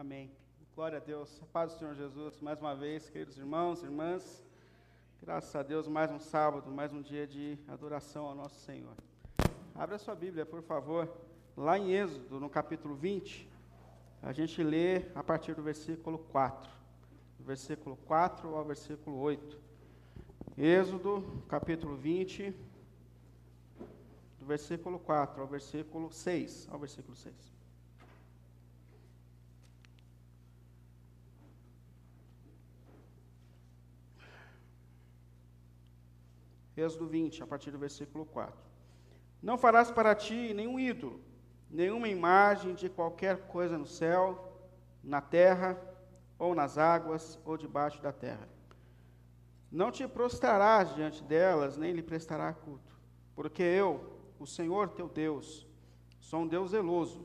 Amém. Glória a Deus. Paz do Senhor Jesus, mais uma vez, queridos irmãos, irmãs. Graças a Deus, mais um sábado, mais um dia de adoração ao nosso Senhor. Abra sua Bíblia, por favor, lá em Êxodo, no capítulo 20. A gente lê a partir do versículo 4. Do versículo 4 ao versículo 8. Êxodo, capítulo 20, do versículo 4 ao versículo 6, ao versículo 6. Êxodo 20, a partir do versículo 4. Não farás para ti nenhum ídolo, nenhuma imagem de qualquer coisa no céu, na terra, ou nas águas, ou debaixo da terra. Não te prostrarás diante delas, nem lhe prestará culto, porque eu, o Senhor teu Deus, sou um Deus zeloso,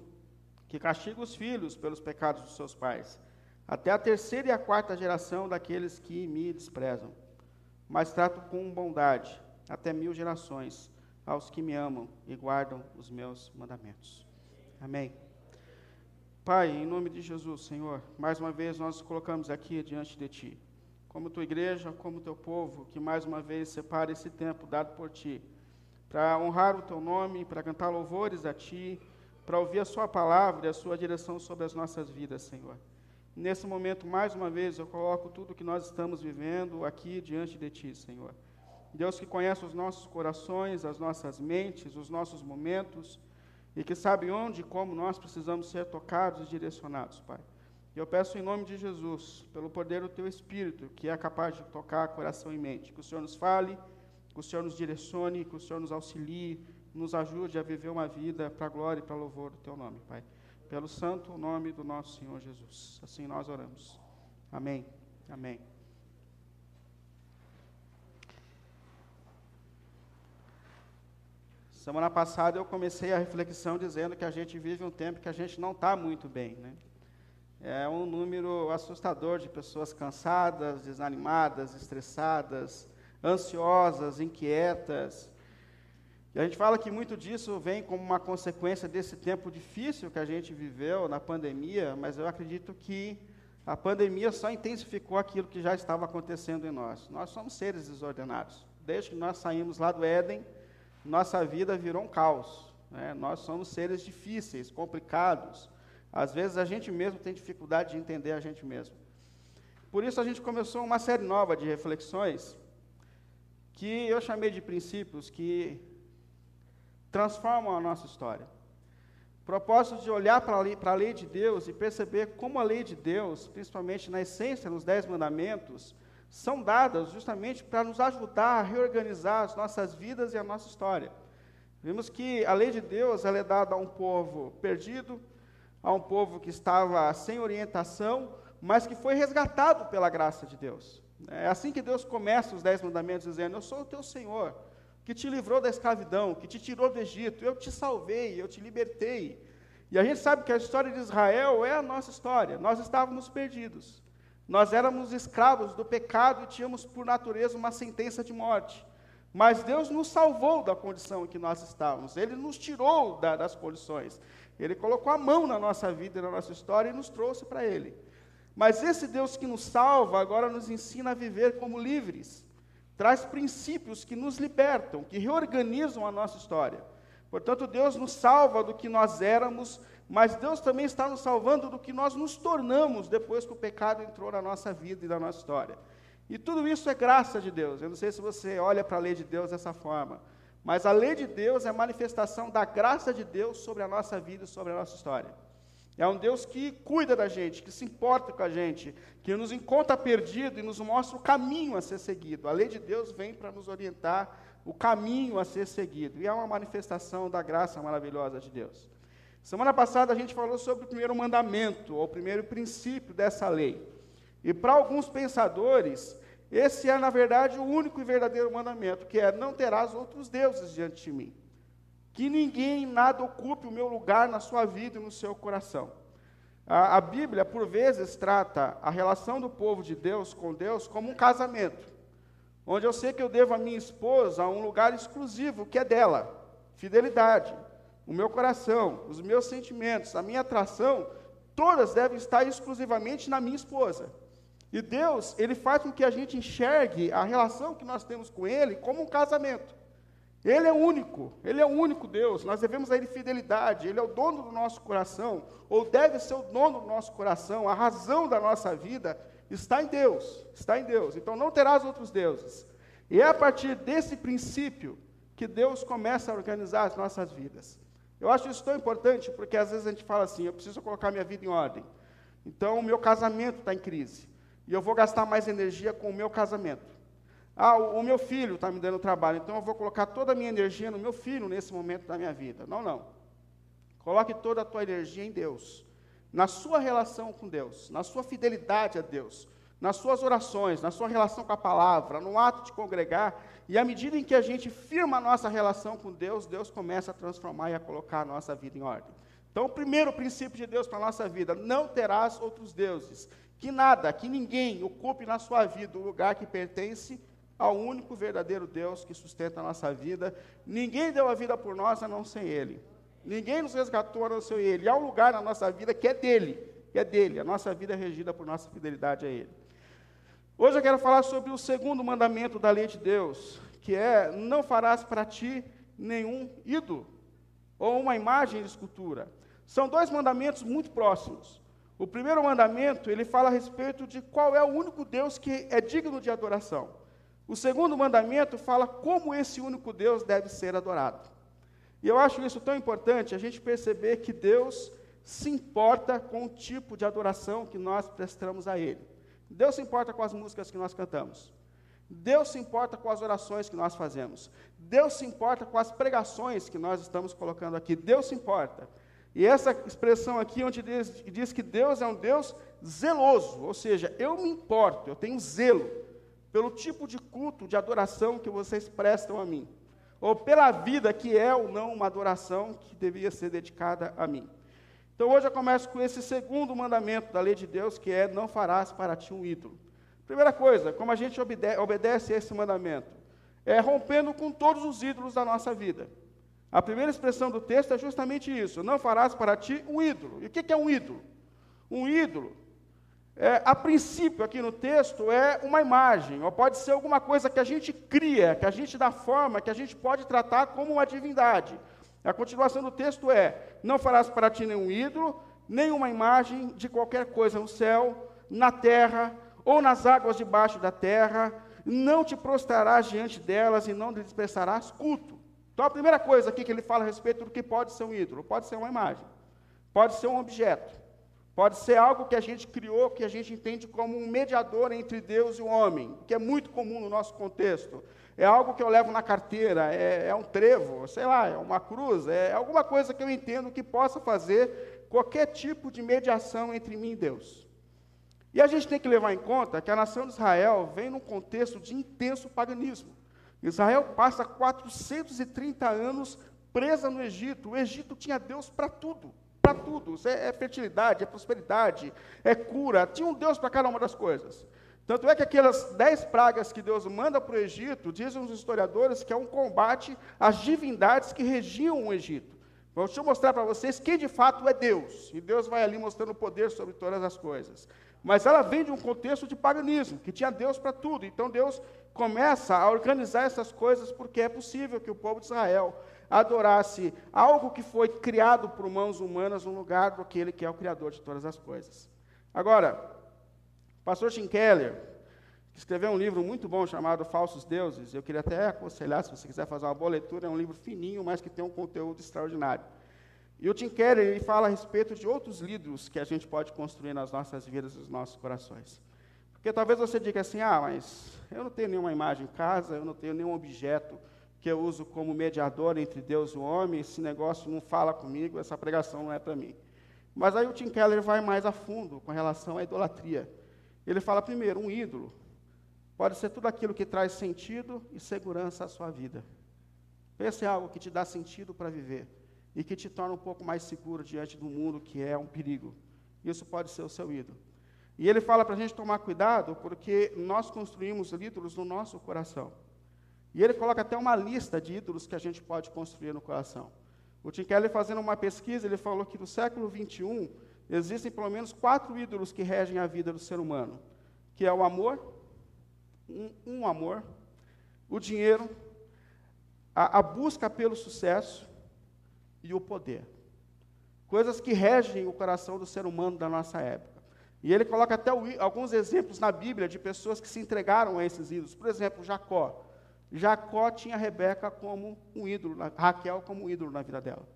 que castiga os filhos pelos pecados dos seus pais, até a terceira e a quarta geração daqueles que me desprezam. Mas trato com bondade até mil gerações aos que me amam e guardam os meus mandamentos. Amém. Pai, em nome de Jesus, Senhor, mais uma vez nós nos colocamos aqui diante de Ti, como Tua igreja, como Teu povo, que mais uma vez separa esse tempo dado por Ti, para honrar o Teu nome, para cantar louvores a Ti, para ouvir a Sua palavra e a Sua direção sobre as nossas vidas, Senhor. Nesse momento, mais uma vez, eu coloco tudo que nós estamos vivendo aqui diante de Ti, Senhor. Deus que conhece os nossos corações, as nossas mentes, os nossos momentos, e que sabe onde e como nós precisamos ser tocados e direcionados, Pai. Eu peço em nome de Jesus, pelo poder do Teu Espírito, que é capaz de tocar coração e mente, que o Senhor nos fale, que o Senhor nos direcione, que o Senhor nos auxilie, nos ajude a viver uma vida para a glória e para louvor do Teu nome, Pai. Pelo santo nome do nosso Senhor Jesus. Assim nós oramos. Amém. Amém. Semana passada eu comecei a reflexão dizendo que a gente vive um tempo que a gente não está muito bem. Né? É um número assustador de pessoas cansadas, desanimadas, estressadas, ansiosas, inquietas. E a gente fala que muito disso vem como uma consequência desse tempo difícil que a gente viveu na pandemia, mas eu acredito que a pandemia só intensificou aquilo que já estava acontecendo em nós. Nós somos seres desordenados. Desde que nós saímos lá do Éden, nossa vida virou um caos. Né? Nós somos seres difíceis, complicados. Às vezes a gente mesmo tem dificuldade de entender a gente mesmo. Por isso a gente começou uma série nova de reflexões que eu chamei de princípios que transformam a nossa história. Propósito de olhar para a, lei, para a lei de Deus e perceber como a lei de Deus, principalmente na essência, nos Dez Mandamentos, são dadas justamente para nos ajudar a reorganizar as nossas vidas e a nossa história. Vimos que a lei de Deus é dada a um povo perdido, a um povo que estava sem orientação, mas que foi resgatado pela graça de Deus. É assim que Deus começa os dez mandamentos, dizendo: Eu sou o teu Senhor, que te livrou da escravidão, que te tirou do Egito, eu te salvei, eu te libertei. E a gente sabe que a história de Israel é a nossa história, nós estávamos perdidos. Nós éramos escravos do pecado e tínhamos, por natureza, uma sentença de morte. Mas Deus nos salvou da condição em que nós estávamos. Ele nos tirou da, das condições. Ele colocou a mão na nossa vida e na nossa história e nos trouxe para Ele. Mas esse Deus que nos salva agora nos ensina a viver como livres. Traz princípios que nos libertam, que reorganizam a nossa história. Portanto, Deus nos salva do que nós éramos mas Deus também está nos salvando do que nós nos tornamos depois que o pecado entrou na nossa vida e na nossa história. E tudo isso é graça de Deus. Eu não sei se você olha para a lei de Deus dessa forma, mas a lei de Deus é a manifestação da graça de Deus sobre a nossa vida e sobre a nossa história. É um Deus que cuida da gente, que se importa com a gente, que nos encontra perdido e nos mostra o caminho a ser seguido. A lei de Deus vem para nos orientar o caminho a ser seguido. E é uma manifestação da graça maravilhosa de Deus. Semana passada a gente falou sobre o primeiro mandamento, ou o primeiro princípio dessa lei. E para alguns pensadores, esse é, na verdade, o único e verdadeiro mandamento, que é: não terás outros deuses diante de mim. Que ninguém nada ocupe o meu lugar na sua vida e no seu coração. A, a Bíblia, por vezes, trata a relação do povo de Deus com Deus como um casamento, onde eu sei que eu devo a minha esposa a um lugar exclusivo, que é dela, fidelidade o meu coração, os meus sentimentos, a minha atração, todas devem estar exclusivamente na minha esposa. E Deus, ele faz com que a gente enxergue a relação que nós temos com ele como um casamento. Ele é único, Ele é o único Deus, nós devemos a Ele fidelidade, Ele é o dono do nosso coração, ou deve ser o dono do nosso coração, a razão da nossa vida está em Deus, está em Deus, então não terás outros deuses. E é a partir desse princípio que Deus começa a organizar as nossas vidas. Eu acho isso tão importante, porque às vezes a gente fala assim, eu preciso colocar minha vida em ordem, então o meu casamento está em crise, e eu vou gastar mais energia com o meu casamento. Ah, o, o meu filho está me dando trabalho, então eu vou colocar toda a minha energia no meu filho nesse momento da minha vida. Não, não. Coloque toda a tua energia em Deus, na sua relação com Deus, na sua fidelidade a Deus, nas suas orações, na sua relação com a palavra, no ato de congregar, e à medida em que a gente firma a nossa relação com Deus, Deus começa a transformar e a colocar a nossa vida em ordem. Então, o primeiro princípio de Deus para a nossa vida: não terás outros deuses. Que nada, que ninguém ocupe na sua vida o lugar que pertence ao único verdadeiro Deus que sustenta a nossa vida. Ninguém deu a vida por nós a não ser Ele. Ninguém nos resgatou a não ser Ele. Há um lugar na nossa vida que é dele, que é dele. A nossa vida é regida por nossa fidelidade a Ele. Hoje eu quero falar sobre o segundo mandamento da lei de Deus, que é: não farás para ti nenhum ídolo ou uma imagem de escultura. São dois mandamentos muito próximos. O primeiro mandamento, ele fala a respeito de qual é o único Deus que é digno de adoração. O segundo mandamento fala como esse único Deus deve ser adorado. E eu acho isso tão importante a gente perceber que Deus se importa com o tipo de adoração que nós prestamos a Ele. Deus se importa com as músicas que nós cantamos. Deus se importa com as orações que nós fazemos. Deus se importa com as pregações que nós estamos colocando aqui. Deus se importa. E essa expressão aqui, onde diz, diz que Deus é um Deus zeloso, ou seja, eu me importo, eu tenho zelo pelo tipo de culto, de adoração que vocês prestam a mim, ou pela vida que é ou não uma adoração que devia ser dedicada a mim. Então hoje eu começo com esse segundo mandamento da lei de Deus, que é não farás para ti um ídolo. Primeira coisa, como a gente obede obedece a esse mandamento? É rompendo com todos os ídolos da nossa vida. A primeira expressão do texto é justamente isso: não farás para ti um ídolo. E o que é um ídolo? Um ídolo é, a princípio, aqui no texto, é uma imagem, ou pode ser alguma coisa que a gente cria, que a gente dá forma, que a gente pode tratar como uma divindade. A continuação do texto é: Não farás para ti nenhum ídolo, nenhuma imagem de qualquer coisa no céu, na terra ou nas águas debaixo da terra, não te prostrarás diante delas e não lhes prestarás culto. Então, a primeira coisa aqui que ele fala a respeito do que pode ser um ídolo: pode ser uma imagem, pode ser um objeto. Pode ser algo que a gente criou, que a gente entende como um mediador entre Deus e o homem, que é muito comum no nosso contexto. É algo que eu levo na carteira, é, é um trevo, sei lá, é uma cruz, é alguma coisa que eu entendo que possa fazer qualquer tipo de mediação entre mim e Deus. E a gente tem que levar em conta que a nação de Israel vem num contexto de intenso paganismo. Israel passa 430 anos presa no Egito. O Egito tinha Deus para tudo para tudo. É, é fertilidade, é prosperidade, é cura. Tinha um Deus para cada uma das coisas. Tanto é que aquelas dez pragas que Deus manda para o Egito, dizem os historiadores que é um combate às divindades que regiam o Egito. Deixa eu mostrar para vocês quem de fato é Deus. E Deus vai ali mostrando o poder sobre todas as coisas. Mas ela vem de um contexto de paganismo, que tinha Deus para tudo. Então Deus começa a organizar essas coisas porque é possível que o povo de Israel adorasse algo que foi criado por mãos humanas no lugar daquele que é o Criador de todas as coisas. Agora, pastor Tim Keller escreveu um livro muito bom chamado Falsos Deuses. Eu queria até aconselhar, se você quiser fazer uma boa leitura, é um livro fininho, mas que tem um conteúdo extraordinário. E o Tim Keller ele fala a respeito de outros líderes que a gente pode construir nas nossas vidas e nos nossos corações. Porque talvez você diga assim: ah, mas eu não tenho nenhuma imagem em casa, eu não tenho nenhum objeto que eu uso como mediador entre Deus e o homem, esse negócio não fala comigo, essa pregação não é para mim. Mas aí o Tim Keller vai mais a fundo com relação à idolatria. Ele fala, primeiro, um ídolo pode ser tudo aquilo que traz sentido e segurança à sua vida. Pense em algo que te dá sentido para viver e que te torna um pouco mais seguro diante do mundo que é um perigo. Isso pode ser o seu ídolo. E ele fala para a gente tomar cuidado porque nós construímos ídolos no nosso coração. E ele coloca até uma lista de ídolos que a gente pode construir no coração. O Tim Keller, fazendo uma pesquisa, ele falou que no século XXI, existem pelo menos quatro ídolos que regem a vida do ser humano, que é o amor, um, um amor, o dinheiro, a, a busca pelo sucesso e o poder. Coisas que regem o coração do ser humano da nossa época. E ele coloca até o, alguns exemplos na Bíblia de pessoas que se entregaram a esses ídolos. Por exemplo, Jacó. Jacó tinha Rebeca como um ídolo, Raquel como um ídolo na vida dela.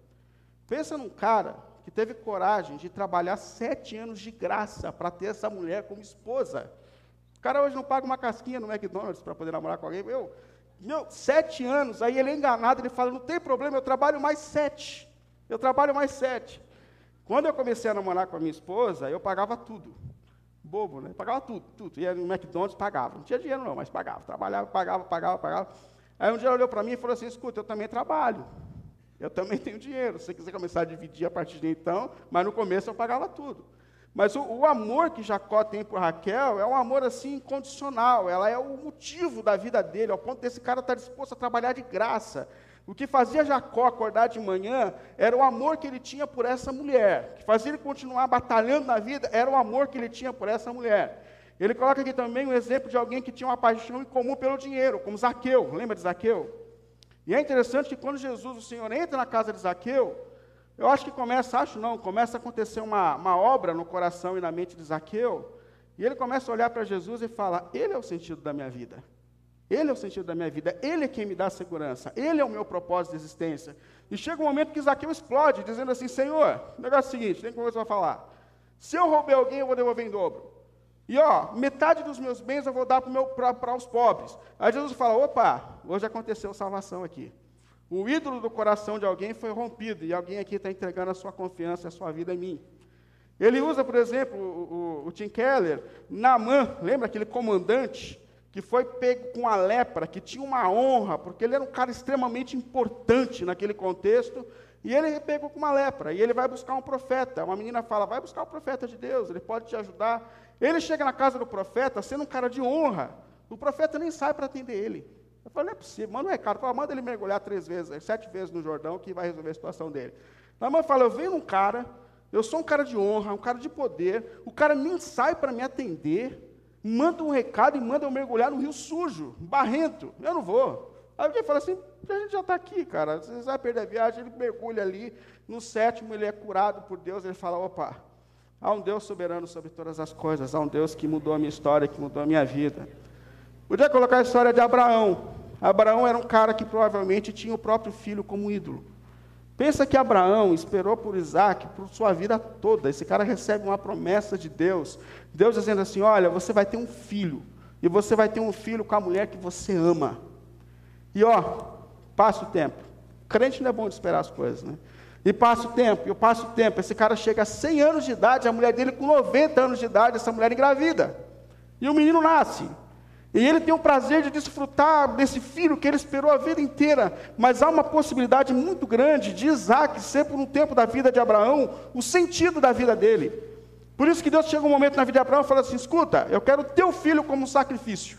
Pensa num cara que teve coragem de trabalhar sete anos de graça para ter essa mulher como esposa. O cara hoje não paga uma casquinha no McDonald's para poder namorar com alguém. Meu, meu, sete anos, aí ele é enganado, ele fala, não tem problema, eu trabalho mais sete. Eu trabalho mais sete. Quando eu comecei a namorar com a minha esposa, eu pagava tudo. Bobo, né? Pagava tudo, tudo. Ia no McDonald's, pagava. Não tinha dinheiro não, mas pagava. Trabalhava, pagava, pagava, pagava. Aí um dia ela olhou para mim e falou assim, escuta, eu também trabalho. Eu também tenho dinheiro. Se você quiser começar a dividir a partir de então, mas no começo eu pagava tudo. Mas o, o, amor que Jacó tem por Raquel é um amor assim incondicional. Ela é o motivo da vida dele, ao ponto desse cara estar disposto a trabalhar de graça. O que fazia Jacó acordar de manhã era o amor que ele tinha por essa mulher. O que fazia ele continuar batalhando na vida era o amor que ele tinha por essa mulher. Ele coloca aqui também um exemplo de alguém que tinha uma paixão em comum pelo dinheiro, como Zaqueu. Lembra de Zaqueu? E é interessante que quando Jesus, o Senhor, entra na casa de Zaqueu, eu acho que começa, acho não, começa a acontecer uma, uma obra no coração e na mente de Zaqueu, e ele começa a olhar para Jesus e fala: Ele é o sentido da minha vida. Ele é o sentido da minha vida, Ele é quem me dá segurança, Ele é o meu propósito de existência. E chega um momento que Zaqueu explode, dizendo assim: Senhor, o negócio é o seguinte, tem você vai falar. Se eu roubei alguém, eu vou devolver em dobro. E ó, metade dos meus bens eu vou dar para os pobres. Aí Jesus fala: opa, hoje aconteceu salvação aqui. O ídolo do coração de alguém foi rompido, e alguém aqui está entregando a sua confiança, a sua vida em mim. Ele usa, por exemplo, o, o, o Tim Keller, Naaman, lembra aquele comandante que foi pego com a lepra, que tinha uma honra, porque ele era um cara extremamente importante naquele contexto, e ele é pego com uma lepra, e ele vai buscar um profeta. Uma menina fala: vai buscar o profeta de Deus, ele pode te ajudar. Ele chega na casa do profeta sendo um cara de honra. O profeta nem sai para atender ele. Eu falei, não é possível, manda um recado, fala, manda ele mergulhar três vezes, sete vezes no Jordão, que vai resolver a situação dele. Mãe fala, eu venho um cara, eu sou um cara de honra, um cara de poder, o cara nem sai para me atender, manda um recado e manda eu mergulhar no rio sujo, barrento. Eu não vou. Aí alguém fala assim, a gente já está aqui, cara. Você vai perder a viagem, ele mergulha ali. No sétimo, ele é curado por Deus. Ele fala: opa, há um Deus soberano sobre todas as coisas. Há um Deus que mudou a minha história, que mudou a minha vida. Podia colocar a história de Abraão. Abraão era um cara que provavelmente tinha o próprio filho como ídolo. Pensa que Abraão esperou por Isaac por sua vida toda. Esse cara recebe uma promessa de Deus. Deus dizendo assim: Olha, você vai ter um filho. E você vai ter um filho com a mulher que você ama. E ó, passa o tempo. Crente não é bom de esperar as coisas, né? E passa o tempo, eu passo o tempo. Esse cara chega a 100 anos de idade, a mulher dele com 90 anos de idade, essa mulher engravida. E o menino nasce. E ele tem o prazer de desfrutar desse filho que ele esperou a vida inteira. Mas há uma possibilidade muito grande de Isaac ser, por um tempo da vida de Abraão, o sentido da vida dele. Por isso que Deus chega um momento na vida de Abraão e fala assim: escuta, eu quero teu filho como um sacrifício.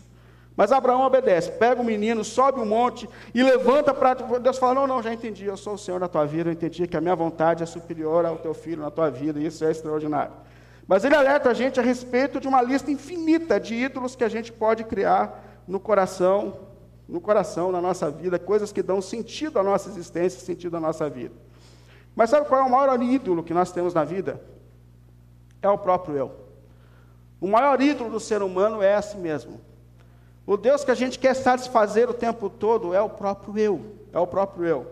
Mas Abraão obedece, pega o menino, sobe o um monte e levanta para. Deus fala: Não, não, já entendi, eu sou o Senhor na tua vida, eu entendi que a minha vontade é superior ao teu filho na tua vida, e isso é extraordinário. Mas ele alerta a gente a respeito de uma lista infinita de ídolos que a gente pode criar no coração, no coração, na nossa vida, coisas que dão sentido à nossa existência, sentido à nossa vida. Mas sabe qual é o maior ídolo que nós temos na vida? É o próprio eu. O maior ídolo do ser humano é a si mesmo. O Deus que a gente quer satisfazer o tempo todo é o próprio eu. É o próprio eu.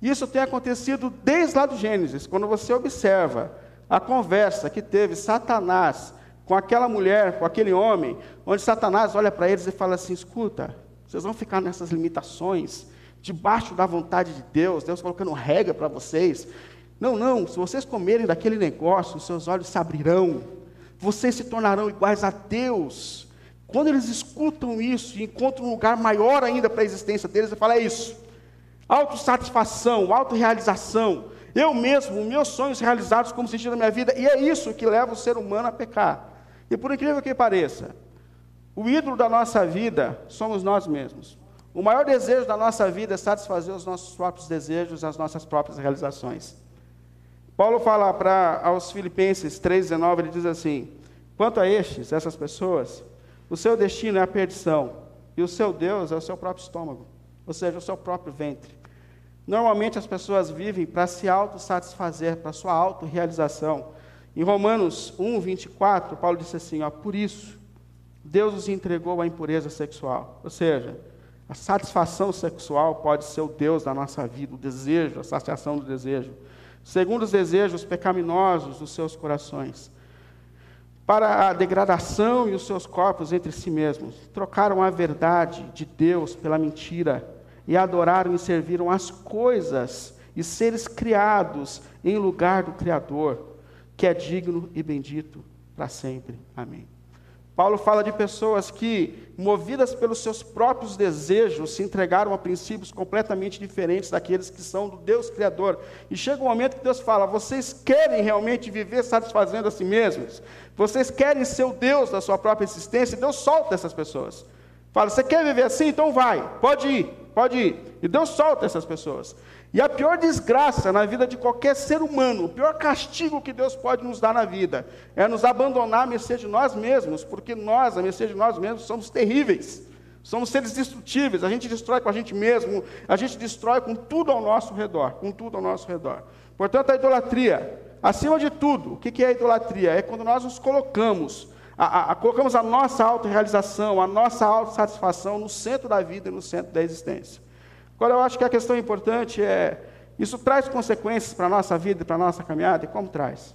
Isso tem acontecido desde lá do Gênesis, quando você observa a conversa que teve Satanás com aquela mulher, com aquele homem, onde Satanás olha para eles e fala assim: escuta, vocês vão ficar nessas limitações, debaixo da vontade de Deus, Deus colocando regra para vocês. Não, não, se vocês comerem daquele negócio, seus olhos se abrirão, vocês se tornarão iguais a Deus. Quando eles escutam isso e encontram um lugar maior ainda para a existência deles, ele fala: é isso. Autossatisfação, autorrealização, eu mesmo, meus sonhos realizados como sentido da minha vida, e é isso que leva o ser humano a pecar. E por incrível que pareça, o ídolo da nossa vida somos nós mesmos. O maior desejo da nossa vida é satisfazer os nossos próprios desejos, as nossas próprias realizações. Paulo fala para aos Filipenses 3,19, ele diz assim: Quanto a estes, essas pessoas, o seu destino é a perdição, e o seu Deus é o seu próprio estômago, ou seja, o seu próprio ventre. Normalmente as pessoas vivem para se autossatisfazer, para sua autorrealização. Em Romanos 1, 24, Paulo disse assim: ó, Por isso, Deus os entregou à impureza sexual. Ou seja, a satisfação sexual pode ser o Deus da nossa vida, o desejo, a saciação do desejo. Segundo os desejos pecaminosos dos seus corações. Para a degradação e os seus corpos entre si mesmos. Trocaram a verdade de Deus pela mentira. E adoraram e serviram as coisas e seres criados em lugar do Criador que é digno e bendito para sempre. Amém. Paulo fala de pessoas que, movidas pelos seus próprios desejos, se entregaram a princípios completamente diferentes daqueles que são do Deus Criador. E chega um momento que Deus fala: vocês querem realmente viver satisfazendo a si mesmos? Vocês querem ser o Deus da sua própria existência? Deus solta essas pessoas. Fala: você quer viver assim? Então vai, pode ir, pode ir. E Deus solta essas pessoas. E a pior desgraça na vida de qualquer ser humano, o pior castigo que Deus pode nos dar na vida, é nos abandonar a mercê de nós mesmos, porque nós, a mercê de nós mesmos, somos terríveis. Somos seres destrutíveis, a gente destrói com a gente mesmo, a gente destrói com tudo ao nosso redor, com tudo ao nosso redor. Portanto, a idolatria, acima de tudo, o que é a idolatria? É quando nós nos colocamos, a, a, a, colocamos a nossa autorrealização, a nossa autossatisfação no centro da vida e no centro da existência. Agora, eu acho que a questão importante é: isso traz consequências para a nossa vida para a nossa caminhada? E como traz?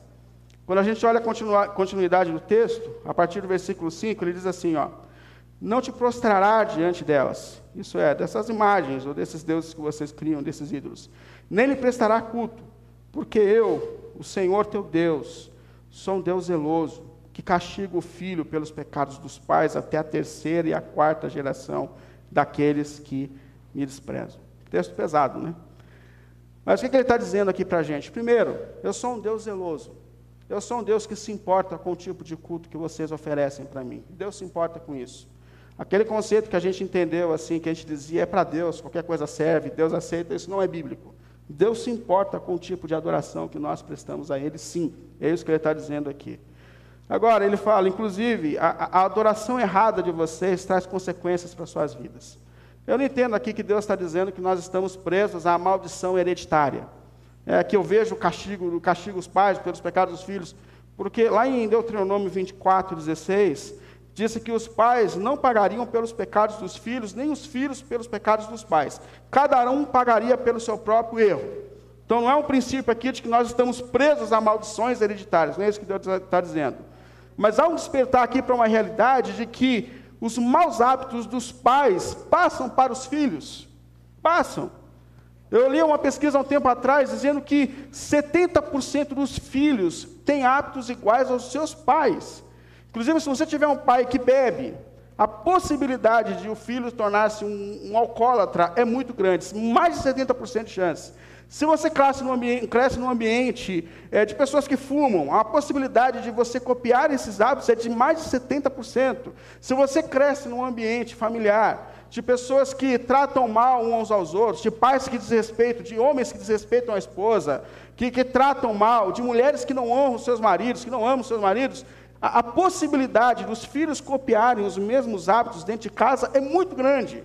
Quando a gente olha a continuidade do texto, a partir do versículo 5, ele diz assim: ó, Não te prostrará diante delas, isso é, dessas imagens ou desses deuses que vocês criam, desses ídolos, nem lhe prestará culto, porque eu, o Senhor teu Deus, sou um Deus zeloso, que castiga o filho pelos pecados dos pais até a terceira e a quarta geração daqueles que me desprezam. Texto pesado, né? Mas o que, ele está dizendo aqui para a gente? Primeiro, eu sou um Deus zeloso. Eu sou um Deus que se importa com o tipo de culto que vocês oferecem para mim. Deus se importa com isso. Aquele conceito que a gente entendeu assim, que a gente dizia é para Deus, qualquer coisa serve, Deus aceita, isso não é bíblico. Deus se importa com o tipo de adoração que nós prestamos a Ele, sim. É isso que ele está dizendo aqui. Agora, ele fala, inclusive, a, a adoração errada de vocês traz consequências para suas vidas. Eu não entendo aqui que Deus está dizendo que nós estamos presos à maldição hereditária. É, que eu vejo o castigo, o castigo os pais pelos pecados dos filhos. Porque lá em Deuteronômio 24, 16, disse que os pais não pagariam pelos pecados dos filhos, nem os filhos pelos pecados dos pais. Cada um pagaria pelo seu próprio erro. Então não é um princípio aqui de que nós estamos presos a maldições hereditárias, não é isso que Deus está dizendo. Mas há um despertar aqui para uma realidade de que os maus hábitos dos pais passam para os filhos. Passam. Eu li uma pesquisa há um tempo atrás dizendo que 70% dos filhos têm hábitos iguais aos seus pais. Inclusive, se você tiver um pai que bebe, a possibilidade de o filho tornar-se um, um alcoólatra é muito grande, mais de 70% de chance. Se você cresce num ambiente, cresce num ambiente é, de pessoas que fumam, a possibilidade de você copiar esses hábitos é de mais de 70%. Se você cresce num ambiente familiar, de pessoas que tratam mal uns aos outros, de pais que desrespeitam, de homens que desrespeitam a esposa, que, que tratam mal, de mulheres que não honram seus maridos, que não amam seus maridos, a, a possibilidade dos filhos copiarem os mesmos hábitos dentro de casa é muito grande.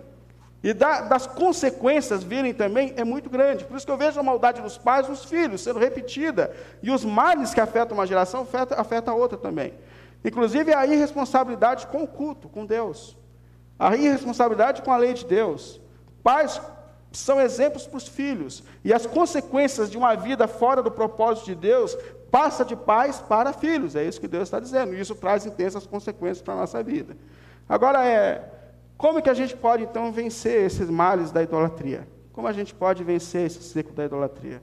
E da, das consequências virem também é muito grande. Por isso que eu vejo a maldade dos pais nos filhos sendo repetida. E os males que afetam uma geração afetam afeta a outra também. Inclusive a irresponsabilidade com o culto, com Deus. A irresponsabilidade com a lei de Deus. Pais são exemplos para os filhos. E as consequências de uma vida fora do propósito de Deus passa de pais para filhos. É isso que Deus está dizendo. E isso traz intensas consequências para a nossa vida. Agora é como que a gente pode então vencer esses males da idolatria? Como a gente pode vencer esse ciclo da idolatria?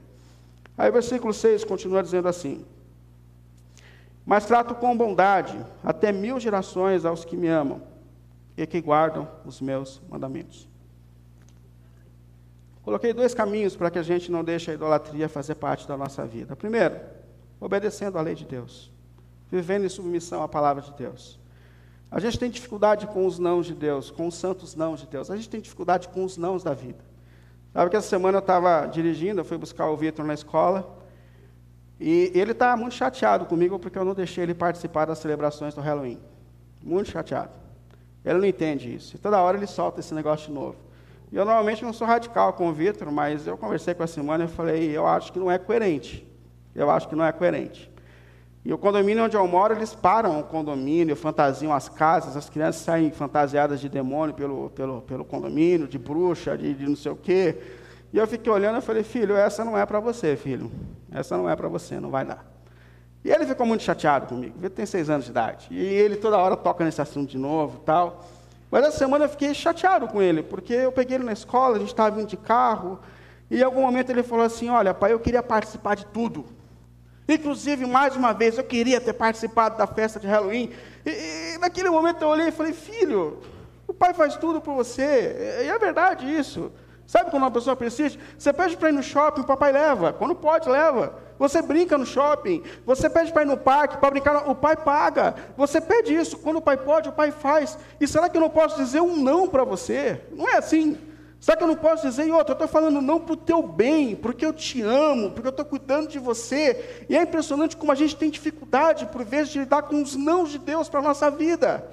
Aí o versículo 6 continua dizendo assim: Mas trato com bondade até mil gerações aos que me amam e que guardam os meus mandamentos. Coloquei dois caminhos para que a gente não deixe a idolatria fazer parte da nossa vida. Primeiro, obedecendo à lei de Deus, vivendo em submissão à palavra de Deus. A gente tem dificuldade com os nãos de Deus, com os santos nãos de Deus. A gente tem dificuldade com os nãos da vida. Sabe que essa semana eu estava dirigindo, eu fui buscar o Vitor na escola, E ele está muito chateado comigo porque eu não deixei ele participar das celebrações do Halloween. Muito chateado. Ele não entende isso. E toda hora ele solta esse negócio de novo. E eu normalmente não sou radical com o Vitor, mas eu conversei com a Simone e falei, eu acho que não é coerente. Eu acho que não é coerente. E o condomínio onde eu moro, eles param o condomínio, fantasiam as casas, as crianças saem fantasiadas de demônio pelo, pelo, pelo condomínio, de bruxa, de, de não sei o quê. E eu fiquei olhando e falei, filho, essa não é para você, filho. Essa não é para você, não vai dar. E ele ficou muito chateado comigo. Ele tem seis anos de idade. E ele toda hora toca nesse assunto de novo tal. Mas essa semana eu fiquei chateado com ele, porque eu peguei ele na escola, a gente estava vindo de carro, e em algum momento ele falou assim: Olha, pai, eu queria participar de tudo. Inclusive, mais uma vez, eu queria ter participado da festa de Halloween. E, e naquele momento eu olhei e falei: Filho, o pai faz tudo por você. E é verdade isso. Sabe quando uma pessoa precisa? Você pede para ir no shopping, o papai leva. Quando pode, leva. Você brinca no shopping. Você pede para ir no parque, para brincar, o pai paga. Você pede isso. Quando o pai pode, o pai faz. E será que eu não posso dizer um não para você? Não é assim. Será que eu não posso dizer, e outra, eu estou falando não para o teu bem, porque eu te amo, porque eu estou cuidando de você. E é impressionante como a gente tem dificuldade, por vezes, de lidar com os não de Deus para a nossa vida.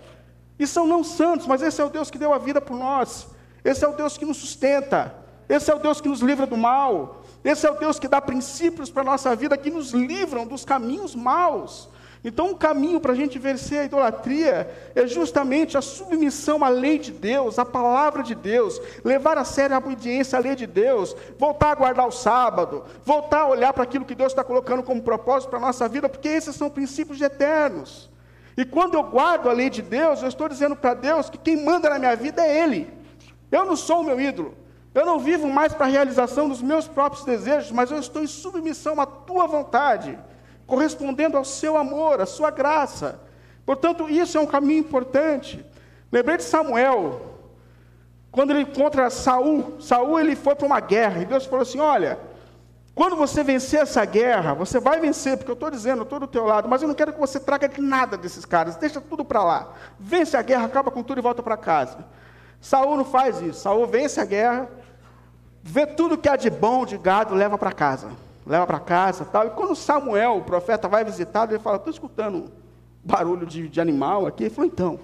E são não santos, mas esse é o Deus que deu a vida por nós. Esse é o Deus que nos sustenta. Esse é o Deus que nos livra do mal. Esse é o Deus que dá princípios para a nossa vida que nos livram dos caminhos maus. Então, um caminho para a gente vencer a idolatria é justamente a submissão à lei de Deus, à palavra de Deus, levar a sério a obediência à lei de Deus, voltar a guardar o sábado, voltar a olhar para aquilo que Deus está colocando como propósito para a nossa vida, porque esses são princípios eternos. E quando eu guardo a lei de Deus, eu estou dizendo para Deus que quem manda na minha vida é Ele. Eu não sou o meu ídolo. Eu não vivo mais para a realização dos meus próprios desejos, mas eu estou em submissão à tua vontade, correspondendo ao seu amor, à sua graça. Portanto, isso é um caminho importante. Lembrei de Samuel, quando ele encontra Saul. Saul ele foi para uma guerra e Deus falou assim: Olha, quando você vencer essa guerra, você vai vencer, porque eu estou dizendo, eu estou do teu lado, mas eu não quero que você traga nada desses caras, deixa tudo para lá. Vence a guerra, acaba com tudo e volta para casa. Saul não faz isso. Saul vence a guerra, vê tudo que há de bom, de gado, leva para casa. Leva para casa tal. E quando Samuel, o profeta, vai visitá-lo, ele fala: Estou escutando barulho de, de, animal aqui. Ele falou: Então,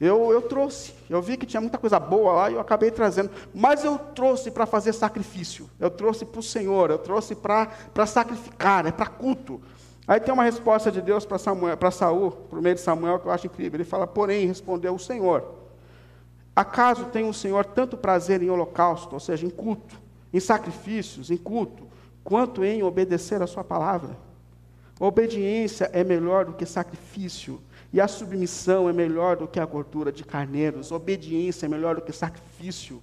eu, eu trouxe. Eu vi que tinha muita coisa boa lá e eu acabei trazendo. Mas eu trouxe para fazer sacrifício. Eu trouxe para o Senhor. Eu trouxe para sacrificar, é para culto. Aí tem uma resposta de Deus para Samuel, para Saul, por meio de Samuel, que eu acho incrível. Ele fala: Porém, respondeu o Senhor Acaso tem o Senhor tanto prazer em holocausto, ou seja, em culto, em sacrifícios, em culto, quanto em obedecer a Sua palavra? A obediência é melhor do que sacrifício, e a submissão é melhor do que a gordura de carneiros, obediência é melhor do que sacrifício.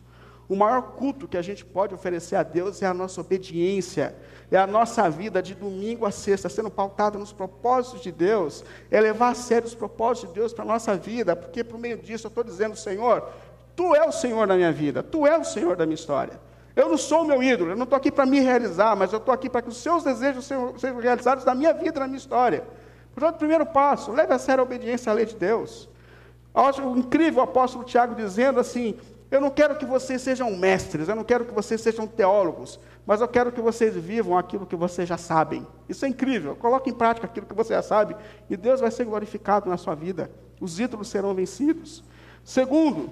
O maior culto que a gente pode oferecer a Deus é a nossa obediência, é a nossa vida de domingo a sexta, sendo pautada nos propósitos de Deus, é levar a sério os propósitos de Deus para a nossa vida, porque por meio disso eu estou dizendo, Senhor, Tu é o Senhor da minha vida, Tu é o Senhor da minha história. Eu não sou o meu ídolo, eu não estou aqui para me realizar, mas eu estou aqui para que os seus desejos sejam, realizados na minha vida, na minha história. Portanto, primeiro passo, leve a sério a obediência à lei de Deus. Eu acho incrível o apóstolo Tiago dizendo assim: eu não quero que vocês sejam mestres, eu não quero que vocês sejam teólogos, mas eu quero que vocês vivam aquilo que vocês já sabem. Isso é incrível. Coloque em prática aquilo que você já sabe e Deus vai ser glorificado na sua vida. Os ídolos serão vencidos. Segundo,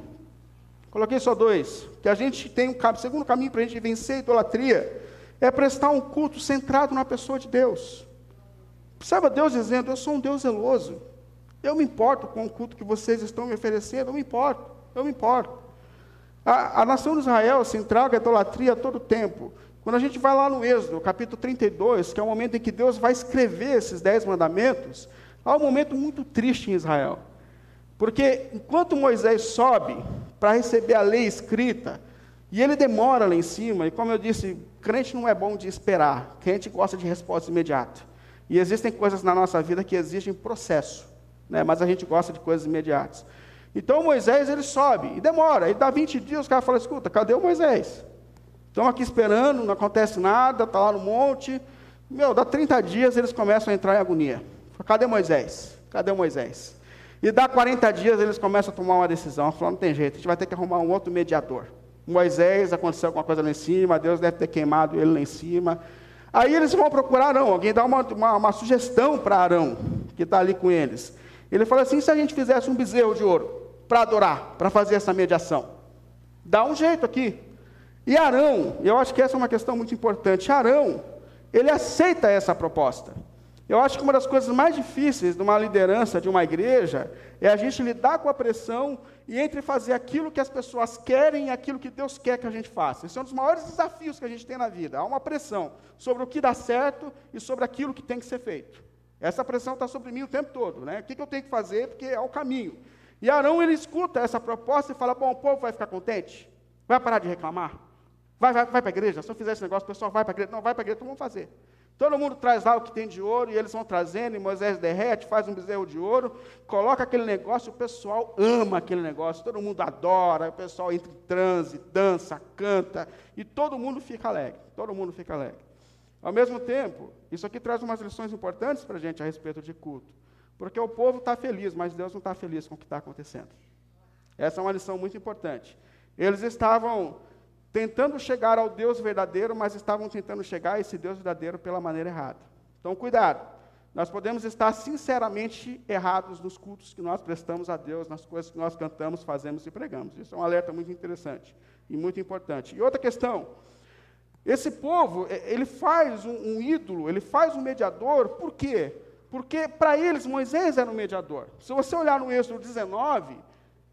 coloquei só dois, que a gente tem um segundo caminho para a gente vencer a idolatria é prestar um culto centrado na pessoa de Deus. Observa Deus dizendo: Eu sou um Deus zeloso. Eu me importo com o culto que vocês estão me oferecendo, eu me importo, eu me importo. A, a nação de Israel se entrega à idolatria a todo tempo. Quando a gente vai lá no Êxodo, capítulo 32, que é o momento em que Deus vai escrever esses dez mandamentos, há um momento muito triste em Israel. Porque enquanto Moisés sobe para receber a lei escrita, e ele demora lá em cima, e como eu disse, crente não é bom de esperar, crente gosta de resposta imediata. E existem coisas na nossa vida que exigem processo, né? mas a gente gosta de coisas imediatas. Então Moisés ele sobe e demora, e dá 20 dias, os caras falam, escuta, cadê o Moisés? Estão aqui esperando, não acontece nada, está lá no monte. Meu, dá 30 dias eles começam a entrar em agonia. Cadê Moisés? Cadê Moisés? E dá 40 dias eles começam a tomar uma decisão, falando, não tem jeito, a gente vai ter que arrumar um outro mediador. Moisés, aconteceu alguma coisa lá em cima, Deus deve ter queimado ele lá em cima. Aí eles vão procurar Arão, alguém dá uma, uma, uma sugestão para Arão, que está ali com eles. Ele fala assim: se a gente fizesse um bezerro de ouro para adorar, para fazer essa mediação, dá um jeito aqui. E Arão, eu acho que essa é uma questão muito importante. Arão, ele aceita essa proposta. Eu acho que uma das coisas mais difíceis de uma liderança de uma igreja é a gente lidar com a pressão e entre fazer aquilo que as pessoas querem e aquilo que Deus quer que a gente faça. Esse é um dos maiores desafios que a gente tem na vida. Há uma pressão sobre o que dá certo e sobre aquilo que tem que ser feito. Essa pressão está sobre mim o tempo todo. Né? O que, que eu tenho que fazer? Porque é o caminho. E Arão, ele escuta essa proposta e fala, bom, o povo vai ficar contente? Vai parar de reclamar? Vai, vai, vai para a igreja? Se eu fizer esse negócio, o pessoal vai para a igreja? Não, vai para a igreja, então vamos fazer. Todo mundo traz lá o que tem de ouro, e eles vão trazendo, e Moisés derrete, faz um bezerro de ouro, coloca aquele negócio, o pessoal ama aquele negócio, todo mundo adora, o pessoal entra em transe, dança, canta, e todo mundo fica alegre, todo mundo fica alegre. Ao mesmo tempo, isso aqui traz umas lições importantes para a gente a respeito de culto, porque o povo está feliz, mas Deus não está feliz com o que está acontecendo. Essa é uma lição muito importante. Eles estavam tentando chegar ao Deus verdadeiro, mas estavam tentando chegar a esse Deus verdadeiro pela maneira errada. Então, cuidado. Nós podemos estar sinceramente errados nos cultos que nós prestamos a Deus, nas coisas que nós cantamos, fazemos e pregamos. Isso é um alerta muito interessante e muito importante. E outra questão: esse povo, ele faz um, um ídolo, ele faz um mediador, por quê? Porque para eles Moisés era um mediador. Se você olhar no Êxodo 19,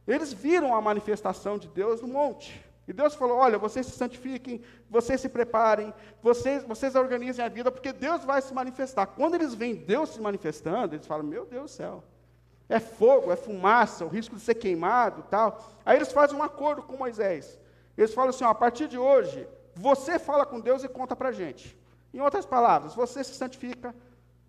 eles viram a manifestação de Deus no monte. E Deus falou: olha, vocês se santifiquem, vocês se preparem, vocês, vocês organizem a vida, porque Deus vai se manifestar. Quando eles veem Deus se manifestando, eles falam: meu Deus do céu, é fogo, é fumaça, o risco de ser queimado tal. Aí eles fazem um acordo com Moisés. Eles falam assim: ó, a partir de hoje, você fala com Deus e conta para a gente. Em outras palavras, você se santifica,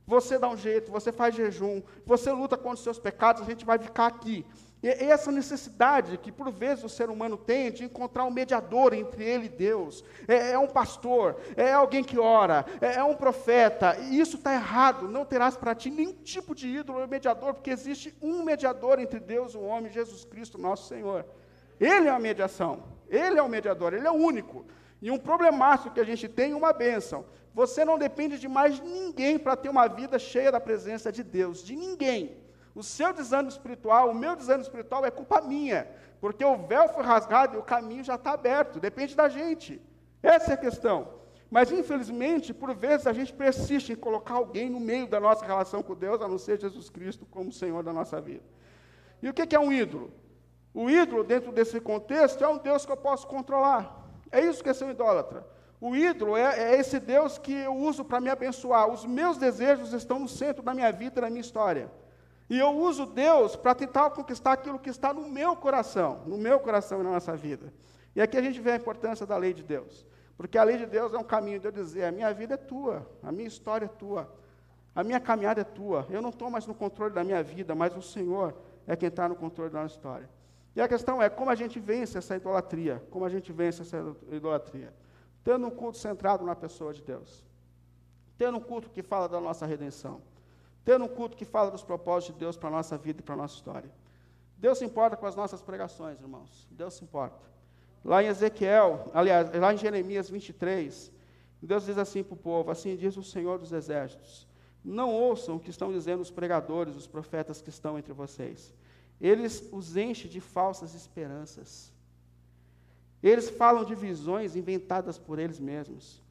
você dá um jeito, você faz jejum, você luta contra os seus pecados, a gente vai ficar aqui. E essa necessidade que, por vezes, o ser humano tem de encontrar um mediador entre ele e Deus. É, é um pastor, é alguém que ora, é, é um profeta. E isso está errado. Não terás para ti nenhum tipo de ídolo ou mediador, porque existe um mediador entre Deus e o homem, Jesus Cristo, nosso Senhor. Ele é a mediação. Ele é o mediador, ele é o único. E um problemaço que a gente tem, uma bênção. Você não depende de mais ninguém para ter uma vida cheia da presença de Deus, de ninguém. O seu desânimo espiritual, o meu desânimo espiritual é culpa minha, porque o véu foi rasgado e o caminho já está aberto, depende da gente. Essa é a questão. Mas, infelizmente, por vezes a gente persiste em colocar alguém no meio da nossa relação com Deus, a não ser Jesus Cristo como Senhor da nossa vida. E o que é um ídolo? O ídolo, dentro desse contexto, é um Deus que eu posso controlar. É isso que é ser um idólatra. O ídolo é, é esse Deus que eu uso para me abençoar. Os meus desejos estão no centro da minha vida e da minha história. E eu uso Deus para tentar conquistar aquilo que está no meu coração, no meu coração e na nossa vida. E aqui a gente vê a importância da lei de Deus. Porque a lei de Deus é um caminho de eu dizer: a minha vida é tua, a minha história é tua, a minha caminhada é tua. Eu não estou mais no controle da minha vida, mas o Senhor é quem está no controle da nossa história. E a questão é como a gente vence essa idolatria, como a gente vence essa idolatria. Tendo um culto centrado na pessoa de Deus. Tendo um culto que fala da nossa redenção tendo um culto que fala dos propósitos de Deus para a nossa vida e para a nossa história. Deus se importa com as nossas pregações, irmãos. Deus se importa. Lá em Ezequiel, aliás, lá em Jeremias 23, Deus diz assim para o povo: Assim diz o Senhor dos Exércitos: Não ouçam o que estão dizendo os pregadores, os profetas que estão entre vocês. Eles os enchem de falsas esperanças. Eles falam de visões inventadas por eles mesmos.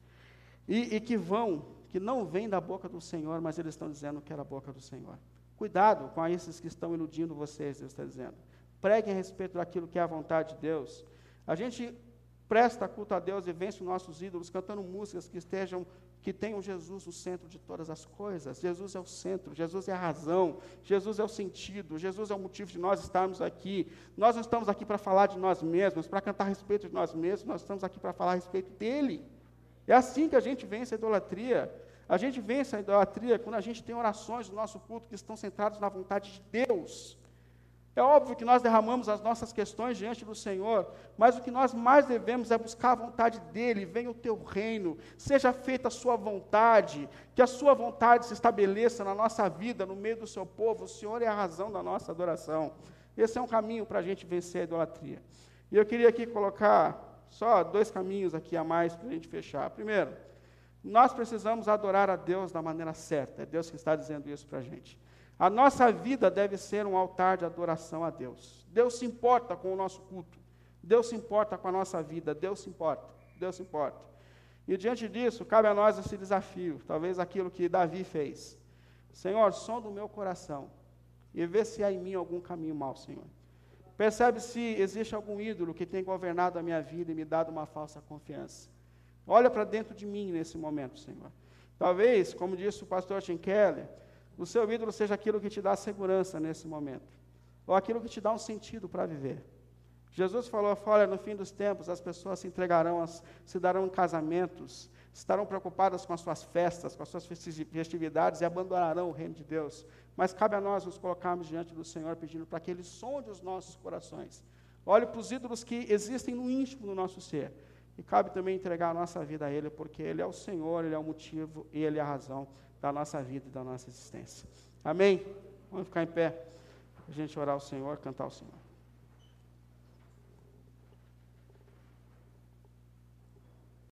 E, e que vão que não vem da boca do Senhor, mas eles estão dizendo que era a boca do Senhor. Cuidado com esses que estão iludindo vocês, Deus está dizendo. Preguem a respeito daquilo que é a vontade de Deus. A gente presta culto a Deus e vence os nossos ídolos cantando músicas que estejam que tenham Jesus no centro de todas as coisas. Jesus é o centro, Jesus é a razão, Jesus é o sentido, Jesus é o motivo de nós estarmos aqui. Nós não estamos aqui para falar de nós mesmos, para cantar a respeito de nós mesmos, nós estamos aqui para falar a respeito dele. É assim que a gente vence a idolatria. A gente vence a idolatria quando a gente tem orações do nosso culto que estão centradas na vontade de Deus. É óbvio que nós derramamos as nossas questões diante do Senhor, mas o que nós mais devemos é buscar a vontade dEle. Venha o teu reino, seja feita a sua vontade, que a sua vontade se estabeleça na nossa vida, no meio do seu povo. O Senhor é a razão da nossa adoração. Esse é um caminho para a gente vencer a idolatria. E eu queria aqui colocar só dois caminhos aqui a mais para a gente fechar. Primeiro, Nós precisamos adorar a Deus da maneira certa. É Deus que está dizendo isso para a gente. A nossa vida deve ser um altar de adoração a Deus. Deus se importa com o nosso culto. Deus se importa com a nossa vida. Deus se importa. Deus se importa. E diante disso, cabe a nós esse desafio, talvez aquilo que Davi fez. Senhor, som do meu coração e vê se há em mim algum caminho mau, Senhor. Percebe se existe algum ídolo que tem governado a minha vida e me dado uma falsa confiança. Olha para dentro de mim nesse momento, Senhor. Talvez, como disse o pastor Tim Keller, o seu ídolo seja aquilo que te dá segurança nesse momento, ou aquilo que te dá um sentido para viver. Jesus falou: olha, no fim dos tempos as pessoas se entregarão, se darão em casamentos, estarão preocupadas com as suas festas, com as suas festividades e abandonarão o reino de Deus. Mas cabe a nós nos colocarmos diante do Senhor pedindo para que Ele sonde os nossos corações. Olhe para os ídolos que existem no íntimo do nosso ser. E cabe também entregar a nossa vida a Ele, porque Ele é o Senhor, Ele é o motivo e Ele é a razão da nossa vida e da nossa existência. Amém? Vamos ficar em pé, a gente orar ao Senhor, cantar ao Senhor.